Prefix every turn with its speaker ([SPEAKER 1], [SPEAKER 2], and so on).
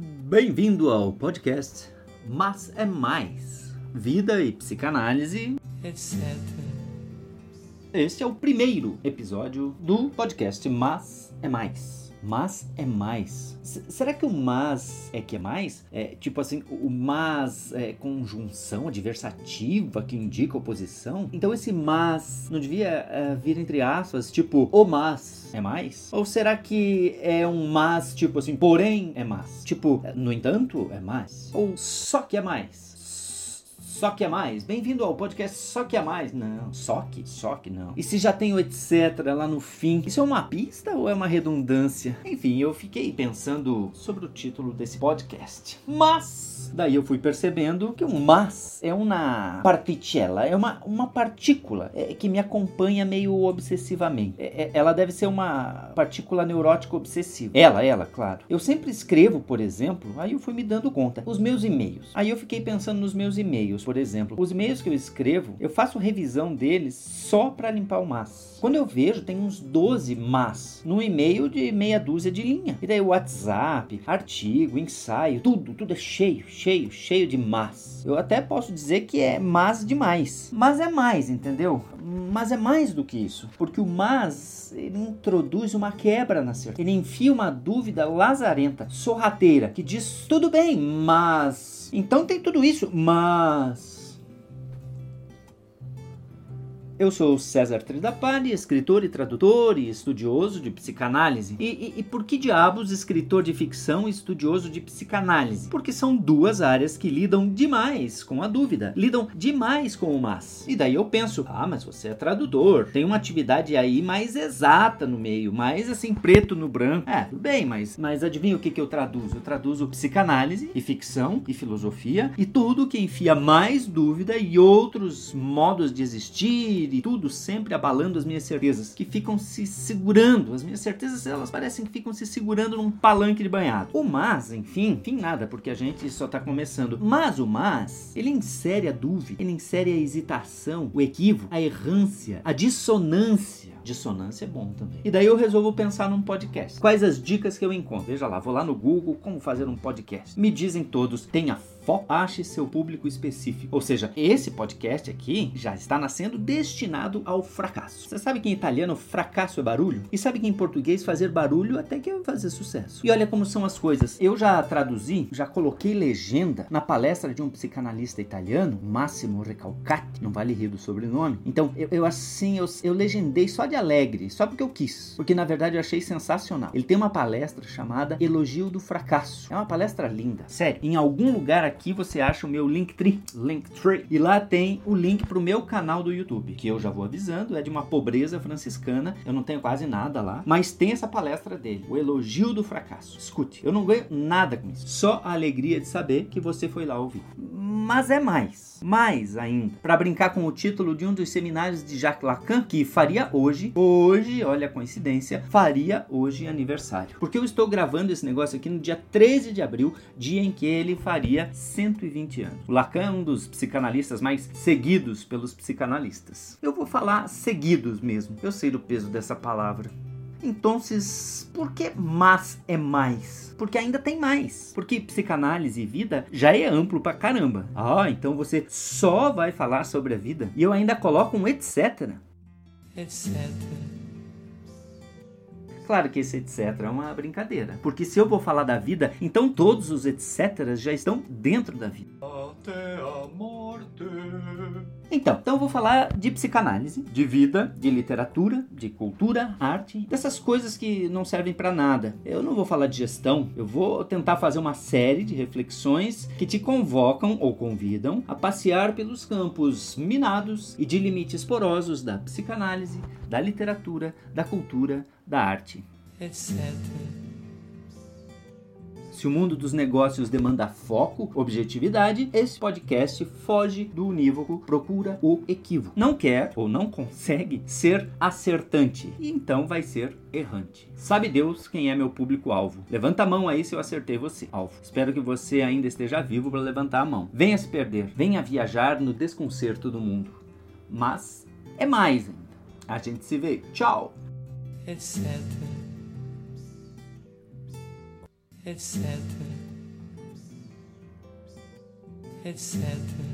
[SPEAKER 1] Bem-vindo ao podcast Mas é Mais Vida e Psicanálise, etc. Este é o primeiro episódio do podcast Mas é Mais mas é mais. S será que o mas é que é mais? É tipo assim, o mas é conjunção adversativa que indica oposição? Então esse mas não devia é, vir entre aspas, tipo, o mas é mais? Ou será que é um mas tipo assim, porém é mais? Tipo, no entanto é mais? Ou só que é mais? Só que é mais. Bem-vindo ao podcast Só que é mais. Não, só que, só que não. E se já tem o etc lá no fim, isso é uma pista ou é uma redundância? Enfim, eu fiquei pensando sobre o título desse podcast. Mas, daí eu fui percebendo que o mas é uma particella, é uma, uma partícula é, que me acompanha meio obsessivamente. É, é, ela deve ser uma partícula neurótica obsessiva. Ela, ela, claro. Eu sempre escrevo, por exemplo, aí eu fui me dando conta, os meus e-mails. Aí eu fiquei pensando nos meus e-mails por exemplo, os e-mails que eu escrevo, eu faço revisão deles só para limpar o mas. Quando eu vejo, tem uns 12 mas no e-mail de meia dúzia de linha. E daí WhatsApp, artigo, ensaio, tudo, tudo é cheio, cheio, cheio de mas. Eu até posso dizer que é mas demais. Mas é mais, entendeu? Mas é mais do que isso, porque o mas ele introduz uma quebra na certeza. Ele enfia uma dúvida lazarenta, sorrateira, que diz tudo bem, mas então tem tudo isso, mas Eu sou César Tridapani, escritor e tradutor e estudioso de psicanálise. E, e, e, por que diabos escritor de ficção e estudioso de psicanálise? Porque são duas áreas que lidam demais com a dúvida, lidam demais com o mas. E daí eu penso, ah, mas você é tradutor, tem uma atividade aí mais exata no meio, mais assim, preto no branco. É, tudo bem, mas, mas adivinha o que, que eu traduzo? Eu traduzo psicanálise e ficção e filosofia e tudo que enfia mais dúvida e outros modos de existir e tudo sempre abalando as minhas certezas, que ficam se segurando. As minhas certezas, elas parecem que ficam se segurando num palanque de banhado. O mas, enfim, enfim nada, porque a gente só tá começando. Mas o mas, ele insere a dúvida, ele insere a hesitação, o equívoco, a errância, a dissonância. Dissonância é bom também. E daí eu resolvo pensar num podcast. Quais as dicas que eu encontro? Veja lá, vou lá no Google, como fazer um podcast. Me dizem todos, tenha foco, ache seu público específico. Ou seja, esse podcast aqui já está nascendo destinado ao fracasso. Você sabe que em italiano fracasso é barulho? E sabe que em português fazer barulho até que é fazer sucesso. E olha como são as coisas. Eu já traduzi, já coloquei legenda na palestra de um psicanalista italiano, Massimo Recalcati, não vale rir do sobrenome. Então, eu, eu assim, eu, eu legendei só de alegre, só porque eu quis. Porque na verdade eu achei sensacional. Ele tem uma palestra chamada Elogio do Fracasso. É uma palestra linda. Sério, em algum lugar aqui você acha o meu Linktree, Linktree, e lá tem o link para o meu canal do YouTube, que eu já vou avisando, é de uma pobreza franciscana, eu não tenho quase nada lá, mas tem essa palestra dele, o elogio do fracasso. Escute, eu não ganho nada com isso, só a alegria de saber que você foi lá ouvir. Mas é mais, mais ainda, para brincar com o título de um dos seminários de Jacques Lacan, que faria hoje, hoje, olha a coincidência, faria hoje aniversário. Porque eu estou gravando esse negócio aqui no dia 13 de abril, dia em que ele faria 120 anos. O Lacan é um dos psicanalistas mais seguidos pelos psicanalistas. Eu vou falar seguidos mesmo, eu sei do peso dessa palavra. Então, por que mais é mais? Porque ainda tem mais. Porque psicanálise e vida já é amplo pra caramba. Ah, então você só vai falar sobre a vida e eu ainda coloco um etc. Etc. Claro que esse etc é uma brincadeira. Porque se eu vou falar da vida, então todos os etc já estão dentro da vida. Até a morte. Então, então eu vou falar de psicanálise, de vida, de literatura, de cultura, arte, dessas coisas que não servem para nada. Eu não vou falar de gestão, eu vou tentar fazer uma série de reflexões que te convocam ou convidam a passear pelos campos minados e de limites porosos da psicanálise, da literatura, da cultura, da arte. Etc. Se o mundo dos negócios demanda foco, objetividade, esse podcast foge do unívoco, procura o equívoco. Não quer ou não consegue ser acertante e então vai ser errante. Sabe Deus quem é meu público-alvo? Levanta a mão aí se eu acertei você, alvo. Espero que você ainda esteja vivo para levantar a mão. Venha se perder, venha viajar no desconcerto do mundo. Mas é mais ainda. A gente se vê. Tchau! etc etc.
[SPEAKER 2] etc.